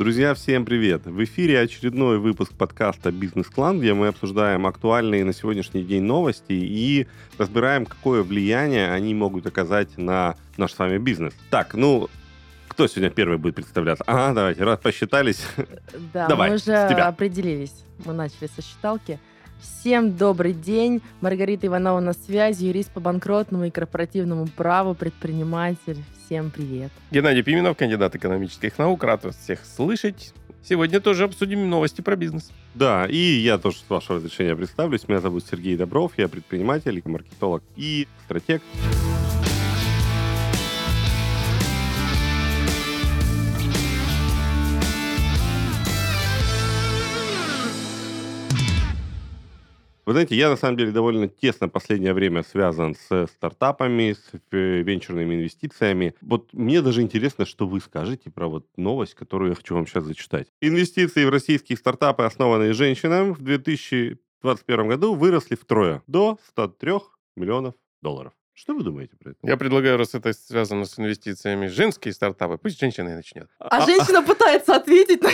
Друзья, всем привет! В эфире очередной выпуск подкаста «Бизнес-клан», где мы обсуждаем актуальные на сегодняшний день новости и разбираем, какое влияние они могут оказать на наш с вами бизнес. Так, ну, кто сегодня первый будет представляться? Ага, давайте, раз посчитались. Да, Давай, мы уже определились. Мы начали со считалки. Всем добрый день. Маргарита Иванова на связи, юрист по банкротному и корпоративному праву, предприниматель. Всем привет. Геннадий Пименов, кандидат экономических наук. Рад вас всех слышать. Сегодня тоже обсудим новости про бизнес. Да, и я тоже, с вашего разрешения, представлюсь. Меня зовут Сергей Добров, я предприниматель, маркетолог и стратег. Вы знаете, я на самом деле довольно тесно в последнее время связан с стартапами, с э, венчурными инвестициями. Вот мне даже интересно, что вы скажете про вот новость, которую я хочу вам сейчас зачитать. Инвестиции в российские стартапы, основанные женщинами, в 2021 году выросли втрое, до 103 миллионов долларов. Что вы думаете про это? Я предлагаю, раз это связано с инвестициями в женские стартапы, пусть женщина и начнет. А, женщина пытается ответить, но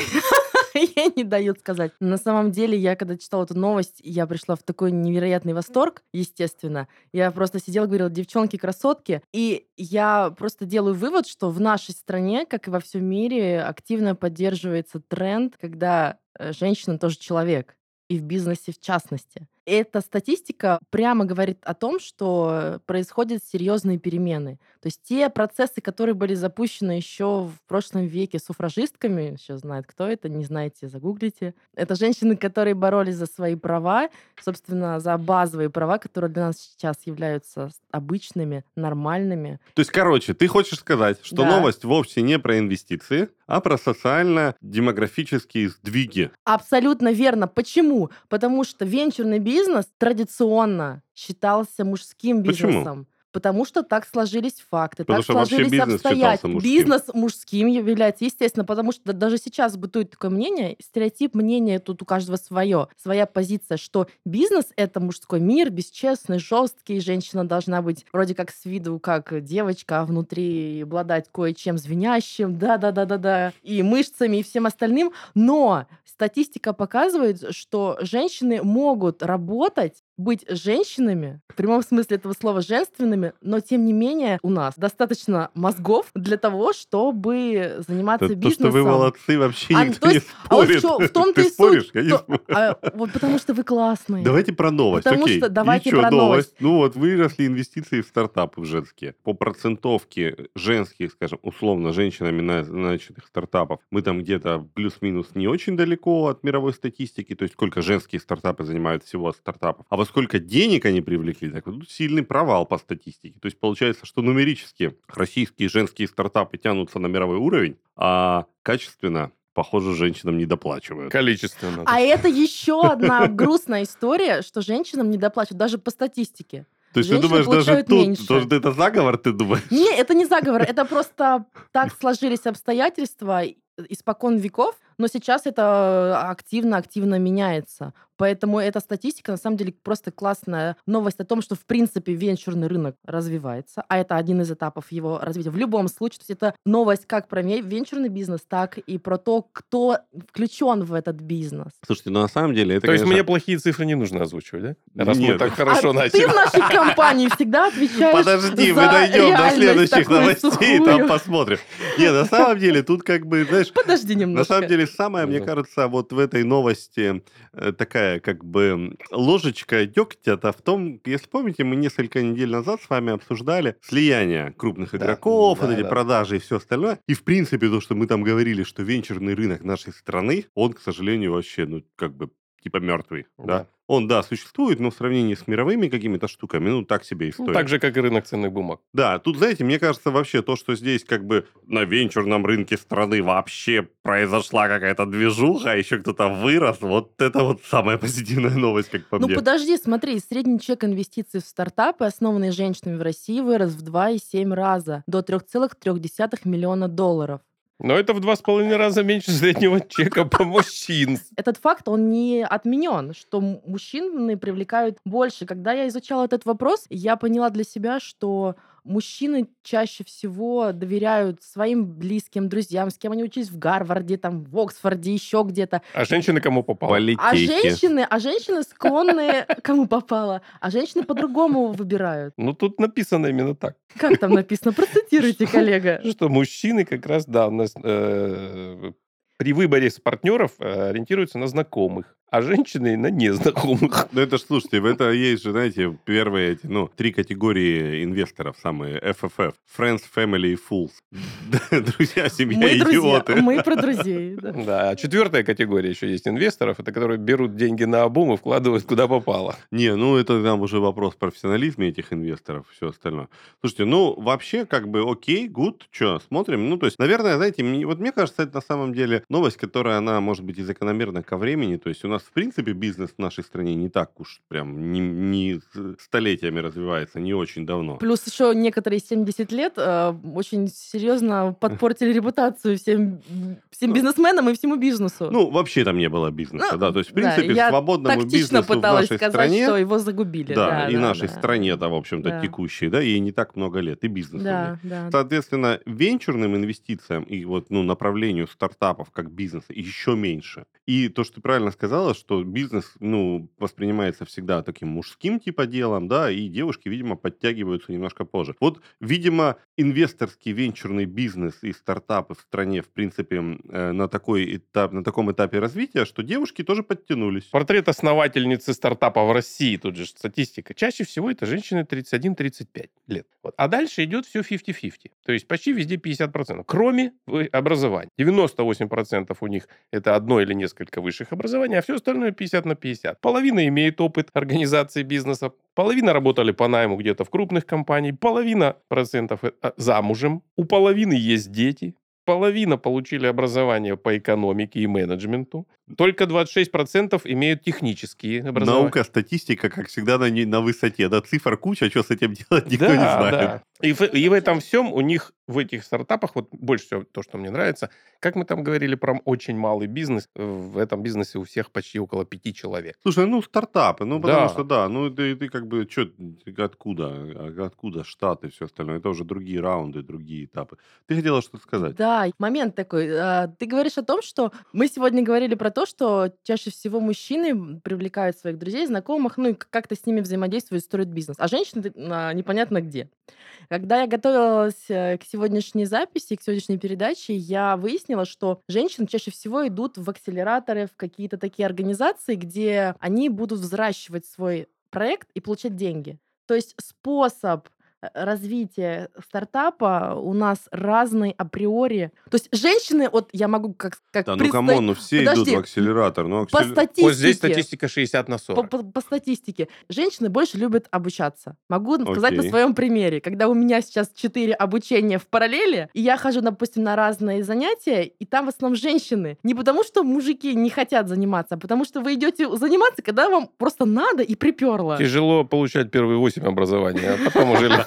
ей не дают сказать. На самом деле, я когда читала эту новость, я пришла в такой невероятный восторг, естественно. Я просто сидела, говорила, девчонки, красотки. И я просто делаю вывод, что в нашей стране, как и во всем мире, активно поддерживается тренд, когда э, женщина тоже человек. И в бизнесе в частности. Эта статистика прямо говорит о том, что происходят серьезные перемены. То есть те процессы, которые были запущены еще в прошлом веке суфражистками, сейчас знает, кто это, не знаете, загуглите. Это женщины, которые боролись за свои права, собственно, за базовые права, которые для нас сейчас являются обычными, нормальными. То есть, короче, ты хочешь сказать, что Да. новость вовсе не про инвестиции, а про социально-демографические сдвиги. Абсолютно верно. Почему? Потому что венчурный бизнес традиционно считался мужским Почему? Потому что так сложились факты, Потому так сложились бизнес обстоятельства. мужским. Бизнес мужским является, естественно, потому что даже сейчас бытует такое мнение, стереотип мнения тут у каждого свое, своя позиция, что бизнес — это мужской мир, бесчестный, жесткий, женщина должна быть вроде как с виду как девочка, а внутри обладать кое-чем звенящим, да-да-да-да-да, и мышцами, и всем остальным. Но статистика показывает, что женщины могут работать, быть женщинами, в прямом смысле этого слова женственными, но тем не менее у нас достаточно мозгов для того, чтобы заниматься То, то, бизнесом. что вы молодцы, вообще А, никто то есть- не А вот спорит. в, том-то Ты и споришь? суть. Я не То- спорю. а, вот потому что вы классные. Давайте про новость. Потому Окей. что давайте чё, про новость. Ну вот выросли инвестиции в стартапы в женские. По процентовке женских, скажем, условно, женщинами на- начатых стартапов, мы там где-то плюс-минус не очень далеко от мировой статистики. То есть сколько женские стартапы занимают всего от стартапов. А во сколько денег они привлекли, так вот тут сильный провал по статистике. То есть получается, что нумерически российские женские стартапы тянутся на мировой уровень, а качественно, похоже, женщинам не доплачивают. Количественно. А это еще одна грустная история, что женщинам не доплачивают, даже по статистике. То есть ты Женщины думаешь, даже тут, меньше. то, что это заговор, ты думаешь? Не, это не заговор, это просто так сложились обстоятельства испокон веков, но сейчас это активно-активно меняется. Поэтому эта статистика, на самом деле, просто классная новость о том, что, в принципе, венчурный рынок развивается, а это один из этапов его развития. В любом случае, то есть это новость как про ве- венчурный бизнес, так и про то, кто включен в этот бизнес. Слушайте, ну на самом деле это, То есть конечно, мне плохие цифры не нужно озвучивать, да? Раз Нет. мы так хорошо а начали. ты в нашей компании всегда отвечаешь Подожди, мы дойдем до следующих новостей, сухую. там посмотрим. Не, на самом деле, тут как бы, знаешь, Подожди немножко. на самом деле самое, мне кажется, вот в этой новости э, такая как бы ложечка дегтя-то в том, если помните, мы несколько недель назад с вами обсуждали слияние крупных Да, игроков, да, вот эти да. продажи и все остальное. И в принципе то, что мы там говорили, что венчурный рынок нашей страны, он, к сожалению, вообще, ну, как бы типа мертвый, да. Да. Он, да, существует, но в сравнении с мировыми какими-то штуками, ну, так себе история. Ну, так же, как и рынок ценных бумаг. Да, тут, знаете, мне кажется, вообще то, что здесь как бы на венчурном рынке страны вообще произошла какая-то движуха, а еще кто-то вырос, вот это вот самая позитивная новость, как по Ну мне. подожди, смотри, средний чек инвестиций в стартапы, основанные женщинами в России, вырос в 2,7 раза до 3,3 миллиона долларов. Но это в два с половиной раза меньше среднего чека по мужчин. Этот факт, он не отменен, что мужчины привлекают больше. Когда я изучала этот вопрос, я поняла для себя, что мужчины чаще всего доверяют своим близким, друзьям, с кем они учились в Гарварде, там, в Оксфорде, еще где-то. А женщины кому попало? А женщины, а женщины склонны, кому попало, а женщины по-другому выбирают. Ну, тут написано именно так. Как там написано? Процитируйте, коллега. Что мужчины как раз, да, у нас, э, при выборе с партнеров э, ориентируются на знакомых, а женщины на незнакомых. Ну, это ж, слушайте, это есть же, знаете, первые эти, ну, три категории инвесторов, самые FFF. Friends, Family и Fools. Друзья, семья, Мы друзья, идиоты. мы про друзей. да. Да, а четвертая категория еще есть инвесторов, это которые берут деньги на обум и вкладывают куда попало. Не, ну это там уже вопрос профессионализма этих инвесторов, все остальное. Слушайте, ну вообще как бы окей, гуд, что, смотрим. Ну то есть, наверное, знаете, мне- вот мне кажется, это на самом деле новость, которая, она может быть и закономерна ко времени. То есть у нас в принципе бизнес в нашей стране не так уж прям не, не столетиями развивается, не очень давно. Плюс еще некоторые 70 лет э, очень серьезно подпортили репутацию всем, всем бизнесменам и всему бизнесу. Ну, вообще там не было бизнеса, Ну, да. То есть, в да, принципе, я свободному бизнесу в пыталась нашей сказать, стране... что его загубили. Да, и да, нашей да. стране-то, в общем-то, Да. текущей, да, ей не так много лет, и бизнесу. Да, да. Соответственно, венчурным инвестициям и вот, ну, направлению стартапов как бизнеса еще меньше. И то, что ты правильно сказала, что бизнес, ну, воспринимается всегда таким мужским типа делом, да, и девушки, видимо, подтягиваются немножко позже. Вот, видимо, инвесторский венчурный бизнес и стартапы в стране, в принципе, э, на такой этап, на таком этапе развития, что девушки тоже подтянулись. Портрет основательницы стартапа в России, тут же статистика. Чаще всего это женщины 31-35 лет. Вот. А дальше идет все 50-50. То есть почти везде 50%. Кроме в- образования. 98% у них это одно или несколько высших образований, а все остальное 50 на 50. Половина имеет опыт организации бизнеса, половина работали по найму где-то в крупных компаниях, половина процентов э, а, замужем, у половины есть дети, половина получили образование по экономике и менеджменту, только 26% имеют технические образования. Наука, статистика, как всегда, на, не- на высоте. Да, цифр куча, что с этим делать, никто да, не знает. да. И в, и в этом всем у них, в этих стартапах, вот больше всего то, что мне нравится, как мы там говорили про очень малый бизнес, в этом бизнесе у всех почти около пяти человек. Слушай, ну стартапы, ну потому Да. что да, ну ты, ты как бы что, откуда, а- откуда штаты и все остальное, это уже другие раунды, другие этапы. Ты хотела что-то сказать? Да, момент такой. а, Ты говоришь о том, что мы сегодня говорили про то, что чаще всего мужчины привлекают своих друзей, знакомых, ну и как-то с ними взаимодействуют, строят бизнес, а женщины непонятно где. Когда я готовилась э, к сегодняшней записи, к сегодняшней передаче, я выяснила, что женщины чаще всего идут в акселераторы, в какие-то такие организации, где они будут взращивать свой проект и получать деньги. То есть способ развития стартапа у нас разный априори. То есть женщины, вот я могу как, как Да, ну представить- come on, ну все идут Подожди, в акселератор. Ну, по акселе- статистике. Вот здесь статистика 60 на По, 40. по- по статистике, женщины больше любят обучаться. Могу сказать на Окей. своем примере. Когда у меня сейчас 4 обучения в параллели, и я хожу, допустим, на разные занятия, и там в основном женщины. Не потому, что мужики не хотят заниматься, а потому что вы идете заниматься, когда вам просто надо и приперло. Тяжело получать первые 8 образований, а потом уже легко.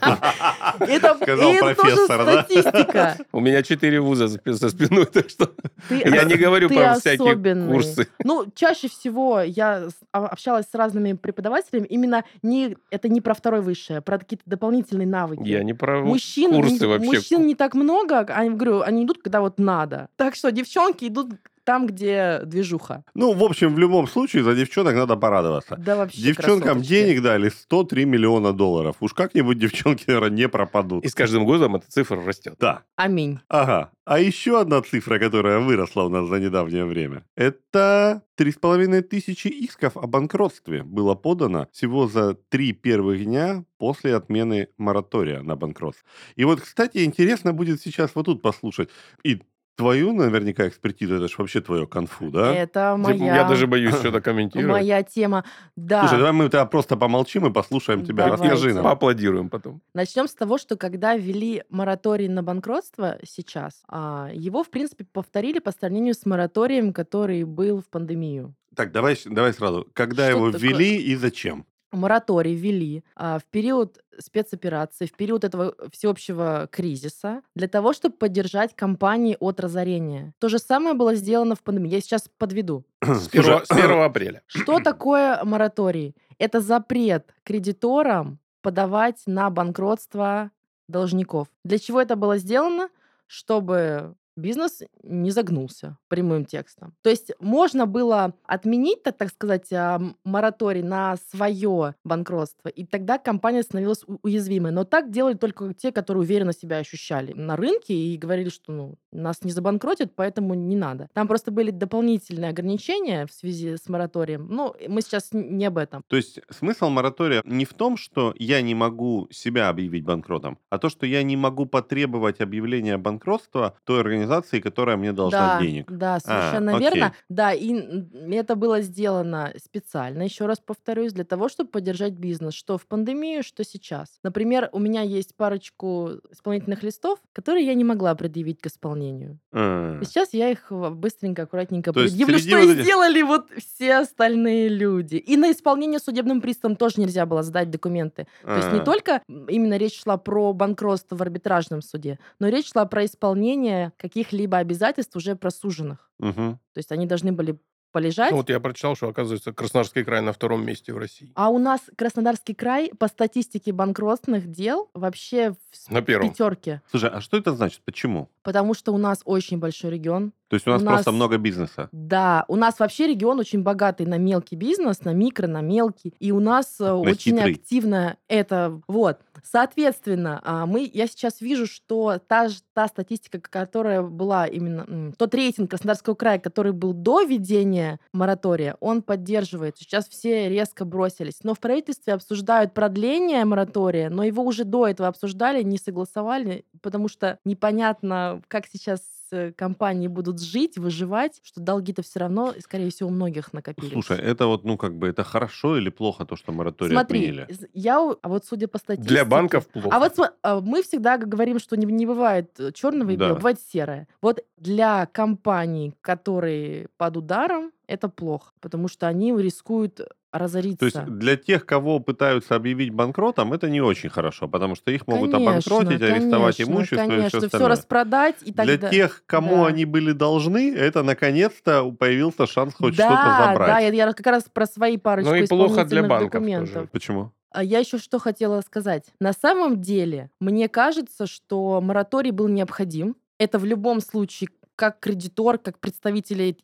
Это, тоже профессор, да? статистика. У меня 4 вуза за спиной, так что я не говорю про всякие курсы. Ну, чаще всего я а- общалась с разными преподавателями. Именно не, это не про второе высшее, а про какие-то дополнительные навыки. Я не про Мужчин, курсы не- вообще. мужчин не так много, а я говорю, они идут, когда вот надо. Так что девчонки идут там, где движуха. Ну, в общем, в любом случае, за девчонок надо порадоваться. Да вообще Девчонкам красоточки. денег дали 103 миллиона долларов. Уж как-нибудь девчонки, наверное, не пропадут. И с каждым годом эта цифра растет. Да. Аминь. Ага. А еще одна цифра, которая выросла у нас за недавнее время, это 3,5 тысячи исков о банкротстве было подано всего за три первых дня после отмены моратория на банкротство. И вот, кстати, интересно будет сейчас вот тут послушать. И твою, наверняка, экспертизу, это же вообще твое конфу, да? Это Типа, моя, Я даже боюсь что-то комментировать. моя тема. Да. Слушай, давай мы тогда просто помолчим и послушаем тебя. Давайте. Расскажи нам. Поаплодируем потом. Начнем с того, что когда ввели мораторий на банкротство сейчас, а, его, в принципе, повторили по сравнению с мораторием, который был в пандемию. Так, давай, давай сразу. Когда Что его такое? ввели и зачем? Мораторий ввели а, в период спецоперации, в период этого всеобщего кризиса, для того, чтобы поддержать компании от разорения. То же самое было сделано в пандемии. Я сейчас подведу. С 1, с 1 апреля. Что такое мораторий? Это запрет кредиторам подавать на банкротство должников. Для чего это было сделано? Чтобы бизнес не загнулся прямым текстом. То есть можно было отменить, так, сказать, а, мораторий на свое банкротство, и тогда компания становилась уязвимой. Но так делали только те, которые уверенно себя ощущали на рынке и говорили, что ну, нас не забанкротят, поэтому не надо. Там просто были дополнительные ограничения в связи с мораторием. Ну, мы сейчас не об этом. То есть смысл моратория не в том, что я не могу себя объявить банкротом, а то, что я не могу потребовать объявления банкротства той организации, которая мне должна да, денег. Да, А, совершенно окей. верно. Да, и это было сделано специально, еще раз повторюсь, для того, чтобы поддержать бизнес, что в пандемию, что сейчас. Например, у меня есть парочку исполнительных листов, которые я не могла предъявить к исполнению. А, И сейчас я их в- быстренько, аккуратненько То предъявлю, что вот и сделали вот все остальные люди. И на исполнение судебным приставом тоже нельзя было сдать документы. То есть не а. только именно речь шла про банкротство в арбитражном суде, но речь шла про исполнение каких-либо обязательств уже просуженных. Мгм. То есть они должны были полежать. Ну, вот я прочитал, что, оказывается, Краснодарский край на втором месте в России. А у нас Краснодарский край по статистике банкротных дел вообще в На первом. пятерке. Слушай, а что это значит? Почему? Потому что у нас очень большой регион. То есть у нас У просто нас- много бизнеса. Да, у нас вообще регион очень богатый на мелкий бизнес, на микро, на мелкий. И у нас э, очень хитрый. активно это... Вот. Соответственно, а, мы, я сейчас вижу, что та, та статистика, которая была именно... Тот рейтинг Краснодарского края, который был до введения моратория, он поддерживает. Сейчас все резко бросились. Но в правительстве обсуждают продление моратория, но его уже до этого обсуждали, не согласовали, потому что непонятно, как сейчас компании будут жить, выживать, что долги-то все равно, скорее всего, у многих накопились. Слушай, это вот, ну, как бы, это хорошо или плохо, то, что мораторий Смотри, отменили? я, а вот судя по статистике... Для банков плохо. А вот а мы всегда говорим, что не, не бывает черного и Да. белого, бывает серое. Вот для компаний, которые под ударом, это плохо, потому что они рискуют разориться. То есть для тех, кого пытаются объявить банкротом, это не очень хорошо, потому что их могут Конечно, обанкротить, арестовать конечно, имущество и конечно, все все остальное. распродать и так Для далее. тех, кому Да. они были должны, это наконец-то появился шанс хоть да, что-то забрать. Да, я, я как раз про свои парочку Ну и плохо для банков документов. тоже. Почему? А я еще что хотела сказать. На самом деле, мне кажется, что мораторий был необходим. Это в любом случае как кредитор, как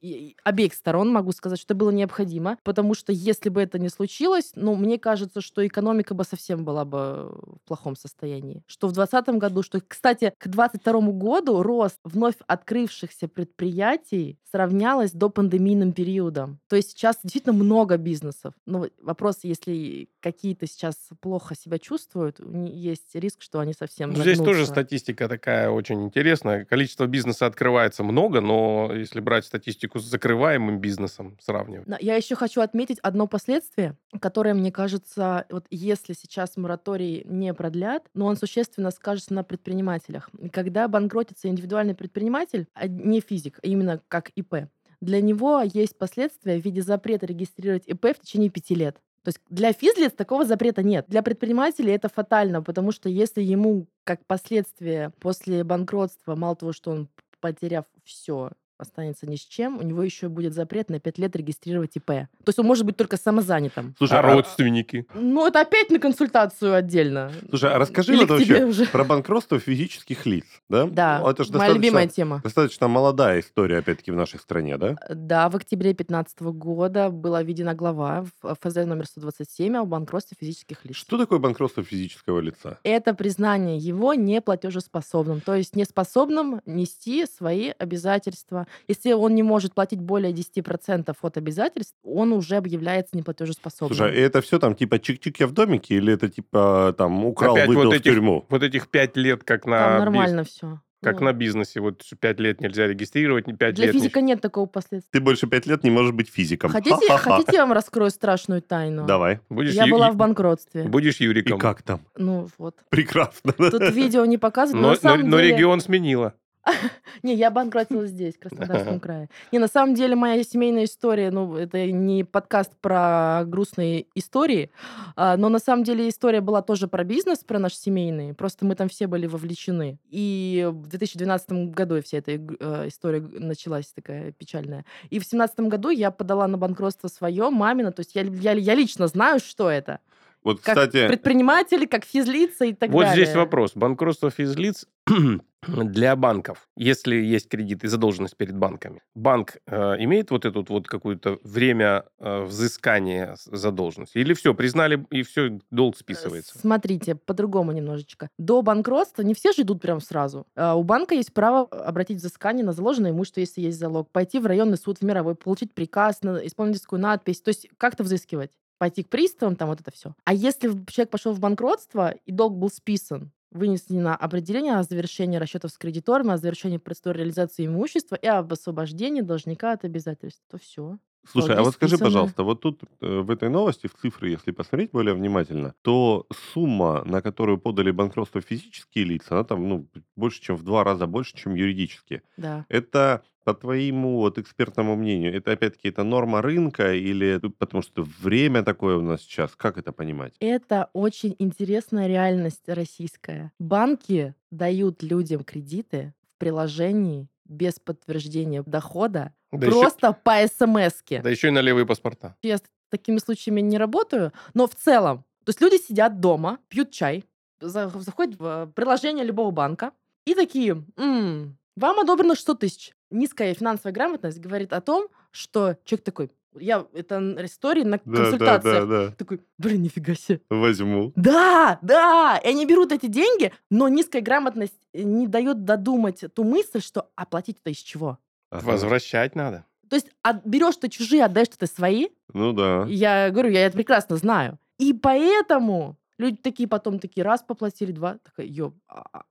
и обеих сторон могу сказать, что это было необходимо, потому что если бы это не случилось, ну, мне кажется, что экономика бы совсем была бы в плохом состоянии. Что в 2020 году, что, кстати, к 2022 году рост вновь открывшихся предприятий сравнялось до пандемийным периодом. То есть сейчас действительно много бизнесов. Но вопрос, если какие-то сейчас плохо себя чувствуют, есть риск, что они совсем Ну, Здесь тоже статистика такая очень интересная. Количество бизнеса открывается много, но если брать статистику с закрываемым бизнесом, сравнивать. Но Я еще хочу отметить одно последствие, которое, мне кажется, вот если сейчас мораторий не продлят, но он существенно скажется на предпринимателях. Когда банкротится индивидуальный предприниматель, а не физик, а именно как ИП, для него есть последствия в виде запрета регистрировать ИП в течение пяти лет. То есть для физлиц такого запрета нет. Для предпринимателей это фатально, потому что если ему как последствие после банкротства, мало того, что он, потеряв все, останется ни с чем, у него еще будет запрет на 5 лет регистрировать ИП. То есть он может быть только самозанятым. Слушай, а а, родственники? Ну, это опять на консультацию отдельно. слушай, а расскажи Или вот вообще уже. про банкротство физических лиц, да? Да, Ну, Это же моя любимая достаточно, тема. достаточно молодая история, опять-таки, в нашей стране, да? Да, в октябре 2015 года была введена глава в ФЗ номер 127 о банкротстве физических лиц. Что такое банкротство физического лица? Это признание его неплатежеспособным, то есть неспособным нести свои обязательства. Если он не может платить более 10% от обязательств, он уже объявляется неплатежеспособным. Слушай, и это все там типа чик-чик я в домике или это типа там украл, Опять выдал вот в этих- тюрьму? Вот этих пять лет, как Там на, биз- нормально все. как на бизнесе. Вот пять лет нельзя регистрировать, не пять Для лет. не- физика нет такого последствия. Ты больше пять лет не можешь быть физиком. Хотите, Ха-ха-ха. хотите, я вам раскрою страшную тайну? Давай. Будешь, Я ю- была в банкротстве. будешь И Юриком. как там? Ну вот. Прекрасно. Тут видео не показывают, но, Но, но- но деле... регион сменила. Не, я банкротилась здесь, в Краснодарском крае. Не, на самом деле моя семейная история, ну, это не подкаст про грустные истории, а, но на самом деле история была тоже про бизнес, про наш семейный, просто мы там все были вовлечены. И в 2012 году вся эта э, история началась такая печальная. И в 2017 году я подала на банкротство свое, мамина, то есть я, я, я лично знаю, что это. Вот, Как кстати, предприниматели, как физлица и так вот далее. здесь вопрос. Банкротство физлиц для банков, если есть кредит и задолженность перед банками, банк э, имеет вот это вот какое-то время э, взыскания задолженности? Или все, признали, и все, долг списывается? Смотрите, по-другому немножечко. До банкротства не все же идут прям сразу. А У банка есть право обратить взыскание на заложенное имущество, если есть залог, пойти в районный суд в мировой, получить приказ на исполнительскую надпись, то есть как-то взыскивать пойти к приставам, там вот это все. А если человек пошел в банкротство, и долг был списан, вынесено определение о завершении расчетов с кредиторами, о завершении процедуры реализации имущества и об освобождении должника от обязательств, то все. Слушай, а Долги вот скажи, списаны. пожалуйста, вот тут э, в этой новости, в цифры, если посмотреть более внимательно, то сумма, на которую подали банкротство физические лица, она там ну, больше, чем в два раза больше, чем юридические. Да. Это, по твоему вот экспертному мнению, это опять-таки это норма рынка или потому что время такое у нас сейчас? Как это понимать? Это очень интересная реальность российская. Банки дают людям кредиты в приложении без подтверждения дохода, Да еще, просто по смс-ке. да еще и на левые паспорта. Я с такими случаями не работаю, но в целом, то есть люди сидят дома, пьют чай, за- заходят в э, приложение любого банка и такие, «М, вам одобрено 100 тысяч. Низкая финансовая грамотность говорит о том, что человек такой, я, это истории на Да, да, консультациях, да, да. такой, блин, нифига себе. Возьму. Да, да, и они берут эти деньги, но низкая грамотность э, не дает додумать ту мысль, что оплатить-то из чего. Ага. Возвращать надо. То есть от- берешь ты чужие, отдаешь ты свои. Ну да. Я говорю, я это прекрасно знаю. И поэтому люди такие потом такие раз поплатили, два, такая, ё, а,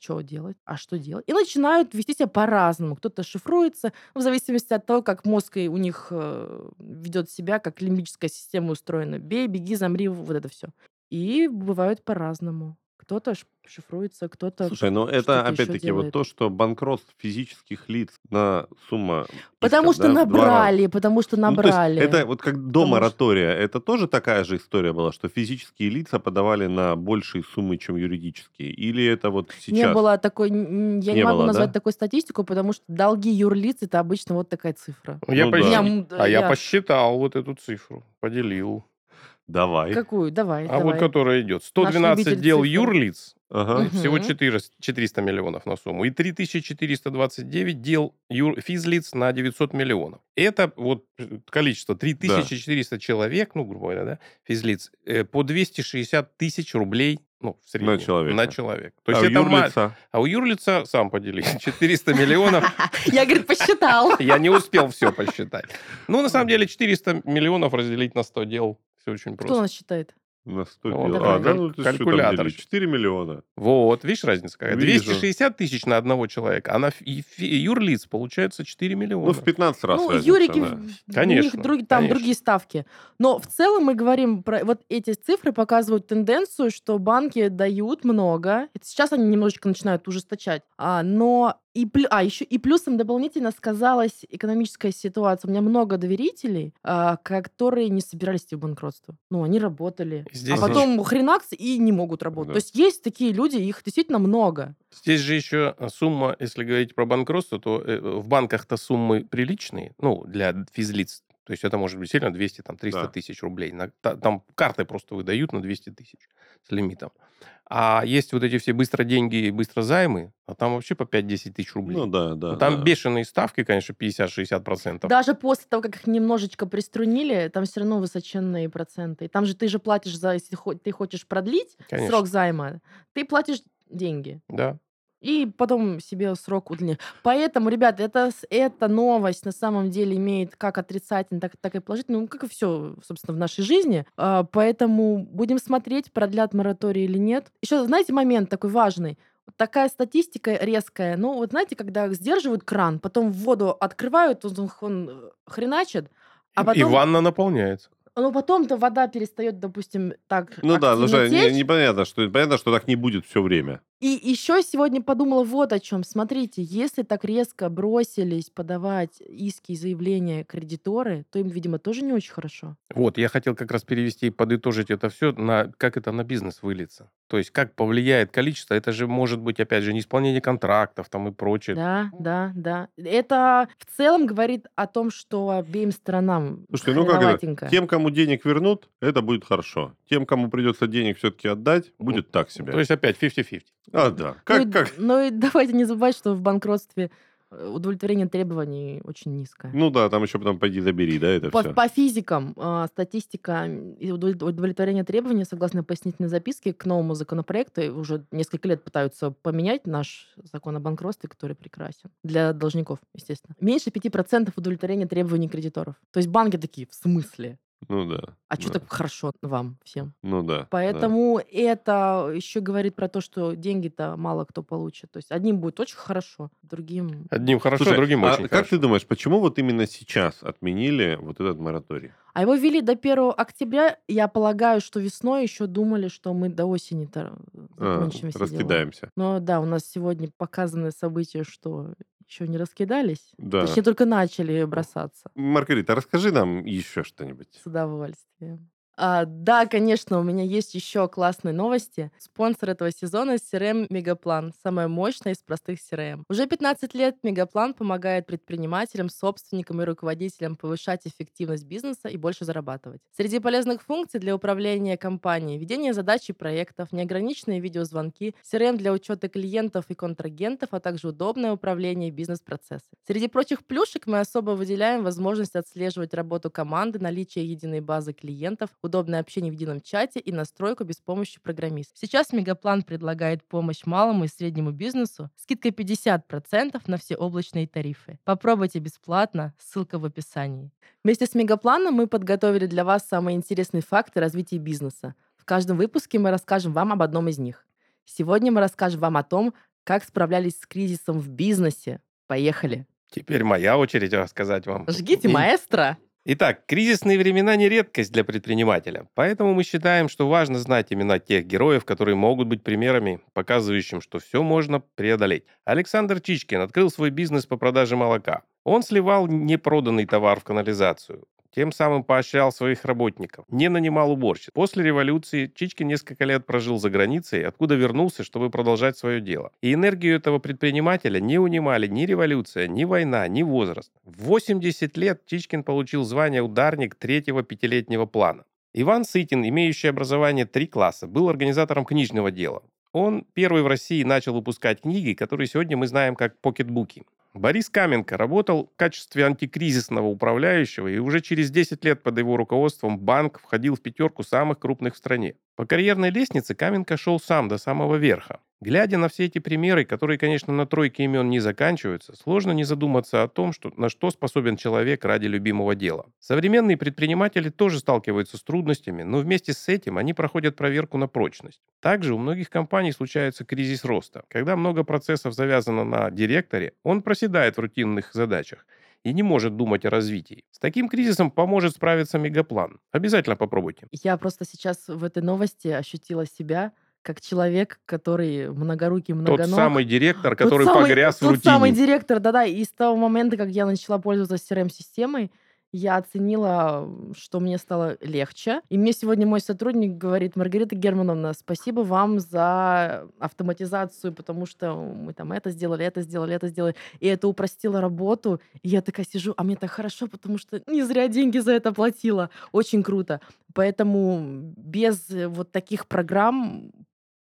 что делать? А что делать? И начинают вести себя по-разному. Кто-то шифруется, в зависимости от того, как мозг у них э, ведет себя, как лимбическая система устроена. Бей, беги, замри, вот это все. И бывают по-разному. Кто-то шифруется, кто-то... Слушай, ну это опять-таки вот то, что банкротство физических лиц на сумма... Потому иска, что да, набрали, потому что Ну, набрали. это вот как до Потому что- моратория, это тоже такая же история была, что физические лица подавали на большие суммы, чем юридические? Или это вот сейчас? Не было такой, я не, Не могу было, назвать да? такую статистику, потому что долги юрлиц это обычно вот такая цифра. Я Ну да. Я, А я я- посчитал вот эту цифру, поделил. Давай. Какую? Давай, А давай. вот которая идет. 112 любитель дел цифр. юрлиц, Ага. Мгм. всего 400, 400 миллионов на сумму, и 3429 дел юр, физлиц на 900 миллионов. Это вот э, количество 3400 человек, ну, грубо говоря, да, физлиц, э, по 260 тысяч рублей ну, в среднем, человека. На человека. То А есть у это ма- юрлица? а у юрлица, сам подели, 400 миллионов. Я, говорит, посчитал. Я не успел все посчитать. Ну, на самом деле, 400 миллионов разделить на 100 дел. Все очень Кто просто. нас считает? На 100 Вот, давай. А, да, ну ты что Калькулятор. делишь? 4 миллиона. Вот, видишь разница какая? Вижу. 260 тысяч на одного человека, а на юрлиц получается 4 миллиона. Ну, в 15 раз ну, разница, юрики, да. в- у Конечно, них друг- там конечно. другие ставки. Но в целом мы говорим про... Вот эти цифры показывают тенденцию, что банки дают много. Это сейчас они немножечко начинают ужесточать. А, но и, а, еще и плюсом дополнительно сказалась экономическая ситуация. У меня много доверителей, а, которые не собирались идти в банкротство. Ну, они работали. И здесь а потом хренакс и не могут работать. Да. То есть есть такие люди, их действительно много. Здесь же еще сумма, если говорить про банкротство, то э, в банках-то суммы приличные, ну, для физлиц. То есть это может быть сильно 200, там, 300 Да. тысяч рублей. На- та- там карты просто выдают на 200 тысяч с лимитом. А есть вот эти все быстро деньги и быстро займы, а там вообще по 5-10 тысяч рублей. Ну да, да. Ну, там да. бешеные ставки, конечно, 50-60%. Даже после того, как их немножечко приструнили, там все равно высоченные проценты. И Там же ты же платишь за, если ты хочешь продлить Конечно. срок займа, ты платишь деньги. Да. И потом себе срок удлиняешь. Поэтому, ребята, это, эта новость на самом деле имеет как отрицательный, так, так и положительный, ну, как и все, собственно, в нашей жизни. А, Поэтому будем смотреть, продлят мораторий или нет. Еще, знаете, момент такой важный. Вот такая статистика резкая. Ну, вот знаете, когда сдерживают кран, потом воду открывают, он, он хреначит, а И потом, ванна наполняется. ну, потом-то вода перестает, допустим, так Ну да, не- течь. непонятно, что, понятно, что так не будет все время. И еще сегодня подумала вот о чем. Смотрите, если так резко бросились подавать иски и заявления кредиторы, то им, видимо, тоже не очень хорошо. Вот, я хотел как раз перевести и подытожить это все, на как это на бизнес выльется. То есть как повлияет количество, это же может быть, опять же, неисполнение контрактов там и прочее. Да, да, да. Это в целом говорит о том, что обеим сторонам Слушайте, ну как это? Тем, кому денег вернут, это будет хорошо. Тем, кому придется денег все-таки отдать, будет так себе. То есть опять 50-50. А, да. Ну Как, и- как? Ну и давайте не забывать, что в банкротстве э, удовлетворение требований очень низкое. Ну да, там еще потом пойди забери, да, это По, все. по физикам э, статистика и удов- удовлетворение требований, согласно пояснительной записке к новому законопроекту, уже несколько лет пытаются поменять наш закон о банкротстве, который прекрасен для должников, естественно. Меньше 5% удовлетворения требований кредиторов. То есть банки такие, в смысле? Ну да. А что да. так хорошо вам всем? Ну да. да. Поэтому это еще говорит про то, что деньги-то мало кто получит. То есть одним будет очень хорошо, другим... Одним хорошо, Слушай, другим а очень как хорошо. ты думаешь, почему вот именно сейчас отменили вот этот мораторий? А его ввели до 1 октября. Я полагаю, что весной еще думали, что мы до осени-то А, закончим дела. раскидаемся. Но да, у нас сегодня показаны события, что еще не раскидались. Да. Точнее, только начали бросаться. Маргарита, расскажи нам еще что-нибудь. С удовольствием. А, да, конечно, у меня есть еще классные новости. Спонсор этого сезона — CRM Мегаплан, самая мощная из простых CRM. Уже 15 лет Мегаплан помогает предпринимателям, собственникам и руководителям повышать эффективность бизнеса и больше зарабатывать. Среди полезных функций для управления компанией — ведение задач и проектов, неограниченные видеозвонки, CRM для учета клиентов и контрагентов, а также удобное управление бизнес-процессом. Среди прочих плюшек мы особо выделяем возможность отслеживать работу команды, наличие единой базы клиентов, удобное общение в едином чате и настройку без помощи программиста. Сейчас Мегаплан предлагает помощь малому и среднему бизнесу, скидка 50% на все облачные тарифы. Попробуйте бесплатно, ссылка в описании. Вместе с Мегапланом мы подготовили для вас самые интересные факты развития бизнеса. В каждом выпуске мы расскажем вам об одном из них. Сегодня мы расскажем вам о том, как справлялись с кризисом в бизнесе. Поехали! Теперь моя очередь рассказать вам. Жгите, маэстро! Итак, кризисные времена не редкость для предпринимателя, поэтому мы считаем, что важно знать имена тех героев, которые могут быть примерами, показывающим, что все можно преодолеть. Александр Чичкин открыл свой бизнес по продаже молока. Он сливал непроданный товар в канализацию. Тем самым поощрял своих работников, не нанимал уборщиц. После революции Чичкин несколько лет прожил за границей, откуда вернулся, чтобы продолжать свое дело. И энергию этого предпринимателя не унимали ни революция, ни война, ни возраст. В 80 лет Чичкин получил звание ударник третьего пятилетнего плана. Иван Сытин, имеющий образование три класса, был организатором книжного дела. Он первый в России начал выпускать книги, которые сегодня мы знаем как покетбуки. Борис Каменко работал в качестве антикризисного управляющего, и уже через 10 лет под его руководством банк входил в пятерку самых крупных в стране. По карьерной лестнице Каменко шел сам до самого верха. Глядя на все эти примеры, которые, конечно, на тройке имен не заканчиваются, сложно не задуматься о том, что, на что способен человек ради любимого дела. Современные предприниматели тоже сталкиваются с трудностями, но вместе с этим они проходят проверку на прочность. Также у многих компаний случается кризис роста. Когда много процессов завязано на директоре, он проседает в рутинных задачах и не может думать о развитии. С таким кризисом поможет справиться Мегаплан. Обязательно попробуйте. Я просто сейчас в этой новости ощутила себя как человек, который многорукий, Тот многоног. самый директор, Тот который самый- погряз в тот рутине. самый директор, да-да. И с того момента, как я начала пользоваться CRM-системой, я оценила, что мне стало легче. И мне сегодня мой сотрудник говорит, Маргарита Германовна, спасибо вам за автоматизацию, потому что мы там это сделали, это сделали, это сделали. И это упростило работу. И я такая сижу, а мне так хорошо, потому что не зря деньги за это платила. Очень круто. Поэтому без э, вот таких программ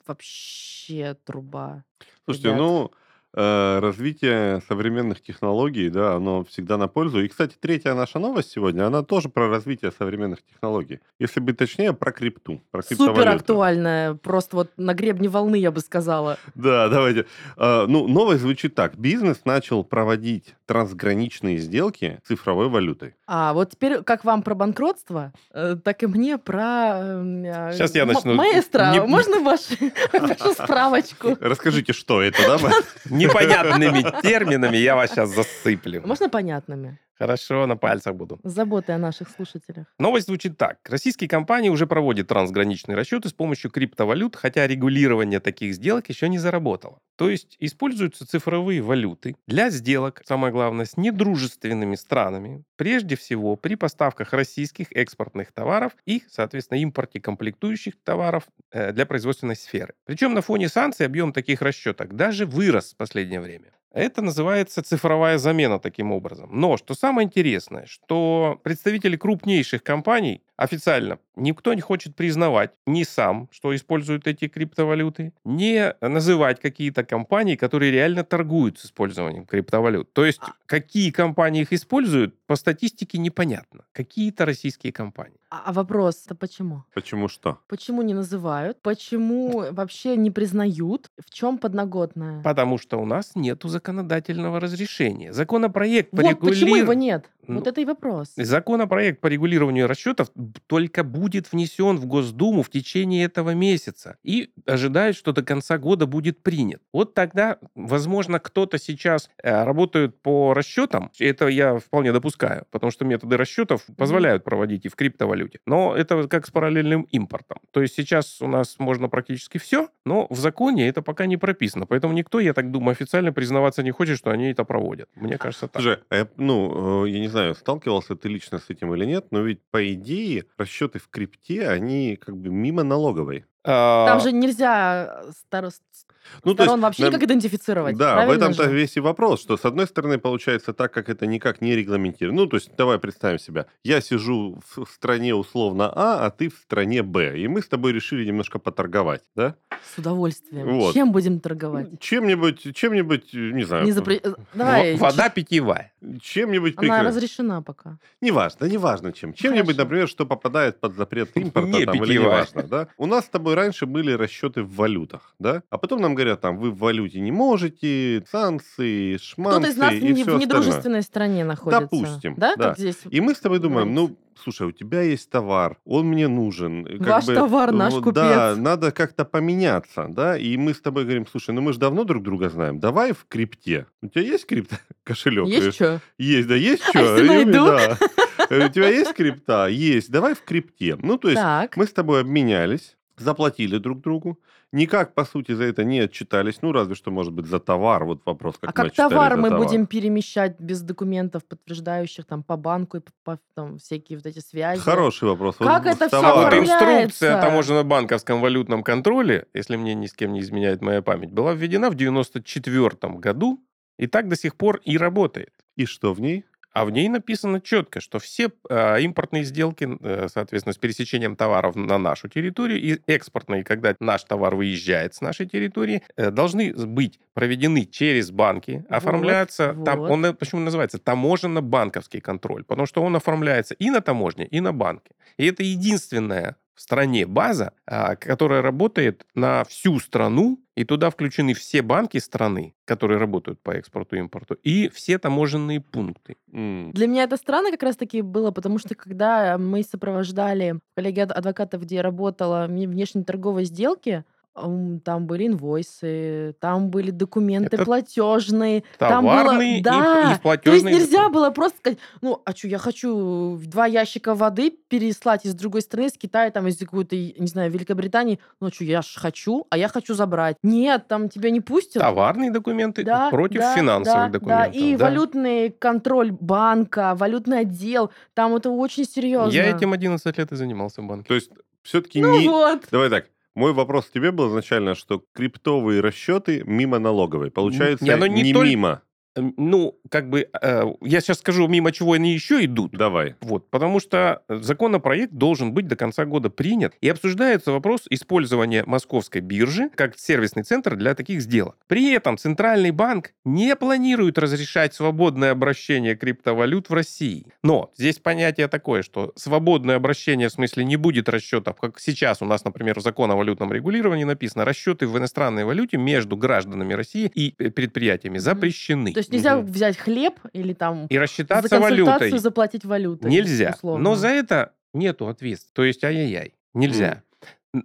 вообще труба. Слушайте, ребят. ну, э, развитие современных технологий, да, оно всегда на пользу. И, кстати, третья наша новость сегодня, она тоже про развитие современных технологий. Если быть точнее, про крипту, про Супер актуальная, просто вот на гребне волны, я бы сказала. Да, давайте. А, Ну, новость звучит так. Бизнес начал проводить трансграничные сделки цифровой валютой. А вот теперь, как вам про банкротство, э, так и мне про... эм, э, я начну. Маэстро, Не- можно вашу, вашу справочку? Расскажите, что это, да? Непонятными терминами я вас сейчас засыплю. Можно понятными? Хорошо, на пальцах буду. С заботой о наших слушателях. Новость звучит так. Российские компании уже проводят трансграничные расчеты с помощью криптовалют, хотя регулирование таких сделок еще не заработало. То есть используются цифровые валюты для сделок, самое главное, с недружественными странами, прежде всего при поставках российских экспортных товаров и, соответственно, импорте комплектующих товаров э, для производственной сферы. Причем на фоне санкций объем таких расчеток даже вырос в последнее время. Это называется цифровая замена таким образом. Но что самое интересное, что представители крупнейших компаний официально никто не хочет признавать ни сам, что используют эти криптовалюты, не называть какие-то компании, которые реально торгуют с использованием криптовалют. То есть А какие компании их используют, по статистике непонятно. Какие-то российские компании. А а вопрос, это почему? Почему что? Почему не называют? Почему вообще не признают? В чем подноготная? Потому что у нас нету законодательного разрешения. Законопроект по Вот почему его регулированию... нет? Ну, Вот это и вопрос. Законопроект по регулированию расчетов только будет внесен в Госдуму в течение этого месяца и ожидают, что до конца года будет принят. Вот тогда, возможно, кто-то сейчас э, работает по расчетам, это я вполне допускаю, потому что методы расчетов позволяют проводить и в криптовалюте. Но это как с параллельным импортом. То есть сейчас у нас можно практически все, но в законе это пока не прописано. Поэтому никто, я так думаю, официально признаваться не хочет, что они это проводят. Мне кажется так. Слушай, а ну, э, я не знаю, сталкивался ты лично с этим или нет, но ведь по идее расчеты в крипте, они как бы мимо налоговой. А, Там же нельзя э, стар- с- Ну, то есть, сторон вообще нам- никак идентифицировать. Да, в этом-то же? весь и вопрос, что с одной стороны получается так, как это никак не регламентировано. Ну, то есть давай представим себя. Я сижу в стране условно А, а ты в стране Б. И мы с тобой решили немножко поторговать, да? С удовольствием. Вот. Чем будем торговать? Чем-нибудь, чем-нибудь, не знаю, Не запре- э, Давай. во- Вода питьевая. чем-нибудь Она прикры- разрешена пока. Неважно, неважно чем. Чем-нибудь, Хорошо. например, что попадает под запрет импорта Не там, или питьевая. неважно, да? У нас с тобой раньше были расчеты в валютах, да? А потом нам говорят, там, вы в валюте не можете, санкции, шманцы Кто-то из нас и не, все в остальное. недружественной стране находится. Допустим, Да, да. как здесь? И мы с тобой думаем, ну, слушай, у тебя есть товар, он мне нужен. как Ваш бы, товар, наш вот, Да, купец. надо как-то поменяться, да? И мы с тобой говорим, слушай, ну мы же давно друг друга знаем, давай в крипте. У тебя есть крипто кошелек? Есть что? Есть, да, есть А что? если найду? Да. Э, У тебя есть крипта? Есть. Давай в крипте. Ну, то есть Так. мы с тобой обменялись, заплатили друг другу, никак, по сути, за это не отчитались, ну, разве что, может быть, за товар, вот вопрос, как а мы как товар мы товар. будем перемещать без документов, подтверждающих там по банку и по, по- там всякие вот эти связи? Хороший вопрос. Как Вот это всё А вот инструкция о таможенно-банковском валютном контроле, если мне ни с кем не изменяет моя память, была введена в 94 году и так до сих пор и работает. И что в ней? А в ней написано четко, что все э, импортные сделки, э, соответственно, с пересечением товаров на нашу территорию и экспортные, когда наш товар выезжает с нашей территории, э, должны быть проведены через банки, оформляются, там, вот. он э, почему называется таможенно-банковский контроль, потому что он оформляется и на таможне, и на банке. И это единственная стране база, а, которая работает на всю страну, и туда включены все банки страны, которые работают по экспорту и импорту, и все таможенные пункты. Для меня это странно как раз-таки было, потому что когда мы сопровождали коллеги ад- адвокатов, где работала, мне внешние торговые сделки, там были инвойсы, там были документы Это платежные, там было- Товарные и- и, да, То есть платежные нельзя было просто сказать, ну, а что, я хочу два ящика воды переслать из другой страны, из Китая, там, из какой-то, не знаю, Великобритании. Ну, что, я ж хочу, а я хочу забрать. Нет, там тебя не пустят. товарные документы Да, против да, финансовых да, документов. Да, и да. валютный контроль банка, валютный отдел, там это очень серьезно. Я этим 11 лет и занимался в банке. То есть все-таки Ну не... вот. Давай так. Мой вопрос к тебе был изначально, что криптовые расчеты мимо налоговой. Получается, Не, оно не не толь- мимо. Ну, как бы, э, я сейчас скажу, мимо чего они еще идут. Давай. Вот, потому что законопроект должен быть до конца года принят. И обсуждается вопрос использования московской биржи как сервисный центр для таких сделок. При этом Центральный банк не планирует разрешать свободное обращение криптовалют в России. Но здесь понятие такое, что свободное обращение в смысле не будет расчетов, как сейчас у нас, например, в закон о валютном регулировании написано, расчеты в иностранной валюте между гражданами России и э, предприятиями запрещены. То есть нельзя Мгм. взять хлеб или там И за рассчитаться консультацию валютой заплатить валютой. нельзя. условно. Но за это нету ответственности. То есть ай-яй-яй. Нельзя.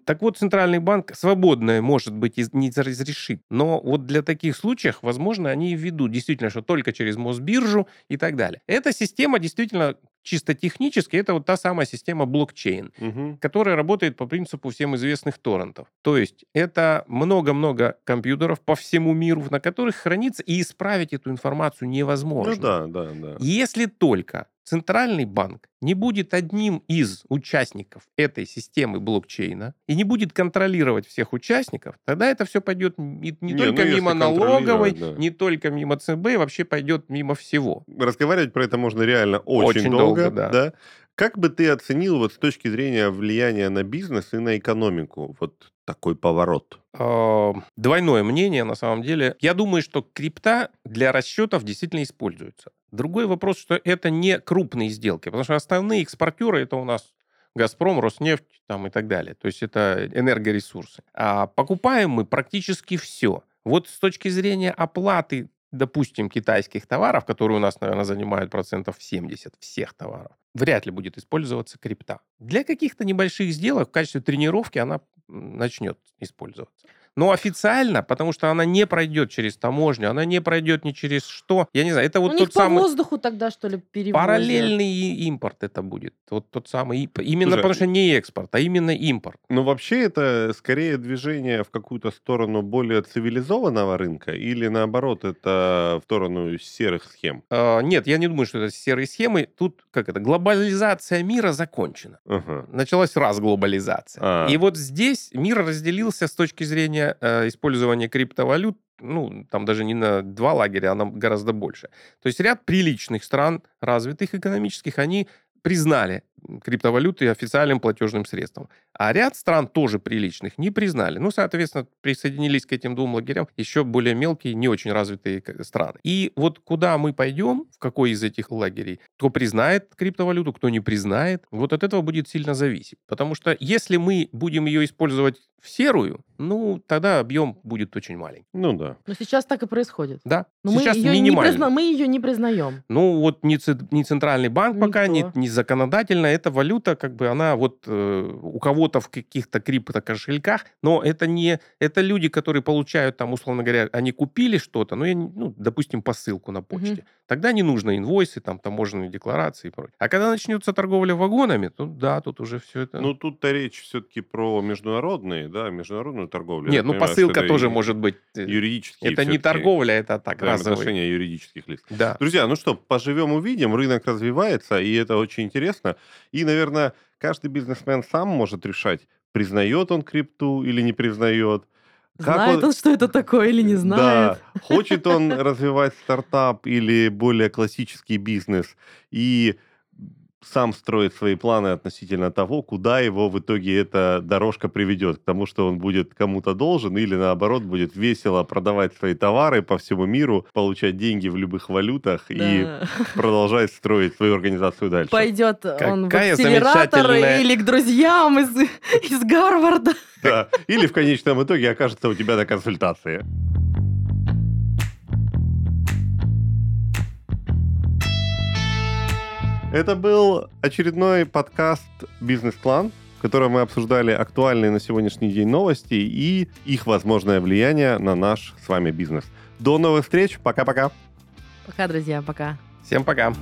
Так вот, Центральный банк свободное, может быть, не разрешит. Но вот для таких случаев, возможно, они и введут действительно, что только через Мосбиржу и так далее. Эта система действительно чисто технически, это вот та самая система блокчейн Мгм. которая работает по принципу всем известных торрентов. То есть это много-много компьютеров по всему миру, на которых хранится, и исправить эту информацию невозможно. Ну да, да, да. Если только Центральный банк не будет одним из участников этой системы блокчейна и не будет контролировать всех участников, тогда это все пойдет не, не Не, только ну, мимо налоговой, да. не только мимо ЦБ, вообще пойдет мимо всего. Разговаривать про это можно реально очень, Очень долго, долго, да. Как бы ты оценил вот с точки зрения влияния на бизнес и на экономику вот такой поворот? Э, Двойное мнение, на самом деле. Я думаю, что крипта для расчетов действительно используется. Другой вопрос, что это не крупные сделки, потому что основные экспортеры это у нас Газпром, Роснефть там, и так далее. То есть это энергоресурсы. А покупаем мы практически все. Вот с точки зрения оплаты, допустим, китайских товаров, которые у нас, наверное, занимают процентов 70 всех товаров, вряд ли будет использоваться крипта. Для каких-то небольших сделок в качестве тренировки она начнет использоваться. Но официально, потому что она не пройдет через таможню, она не пройдет ни через что. Я не знаю, это вот У них тот по самый... воздуху тогда, что ли, перевозят? Параллельный импорт это будет. Вот тот самый. Именно Слушай, потому что не экспорт, а именно импорт. Ну, вообще, это скорее движение в какую-то сторону более цивилизованного рынка или, наоборот, это в сторону серых схем? А, Нет, я не думаю, что это серые схемы. Тут, как это, глобализация мира закончена. Ага. Началась разглобализация. А. И вот здесь мир разделился с точки зрения э, использования криптовалют ну, там даже не на два лагеря, а на гораздо больше. То есть ряд приличных стран, развитых экономических, они признали криптовалюты официальным платежным средством. А ряд стран тоже приличных не признали. Ну, соответственно, присоединились к этим двум лагерям еще более мелкие, не очень развитые страны. И вот куда мы пойдем, в какой из этих лагерей, кто признает криптовалюту, кто не признает, вот от этого будет сильно зависеть. Потому что если мы будем ее использовать в серую, ну, тогда объем будет очень маленький. Ну да. Но сейчас так и происходит. Да, Но мы сейчас ее, не минимально. призна- мы ее не признаем. Ну, вот ни, ц- ни центральный банк пока, ни, Никто. ни законодательно, эта валюта, как бы она вот э, у кого-то в каких-то криптокошельках, но это не, это люди, которые получают там, условно говоря, они купили что-то, ну, я ну допустим, посылку на почте, тогда не нужно инвойсы, там, таможенные декларации и прочее. А когда начнется торговля вагонами, то да, тут уже все это... Ну, тут-то речь все-таки про международные, да, международную торговлю. Нет, ну понимаю, посылка тоже и может быть... э, Юридические Это не торговля, это так, разовый. взаимоотношения юридических лиц. Да. Друзья, ну что, поживем, увидим. Рынок развивается, и это очень интересно. И, наверное, каждый бизнесмен сам может решать, признает он крипту или не признает. Как знает он- он, что это такое или не знает. Да, хочет он развивать стартап или более классический бизнес и сам строит свои планы относительно того, куда его в итоге эта дорожка приведет. К тому, что он будет кому-то должен или наоборот будет весело продавать свои товары по всему миру, получать деньги в любых валютах и Да. продолжать строить свою организацию дальше. Пойдет он в Какая акселератор или к друзьям из, из Гарварда. Да. Или в конечном итоге окажется у тебя на консультации. Это был очередной подкаст «Бизнес-план», в котором мы обсуждали актуальные на сегодняшний день новости и их возможное влияние на наш с вами бизнес. До новых встреч. Пока-пока. Пока, друзья, пока. Всем пока.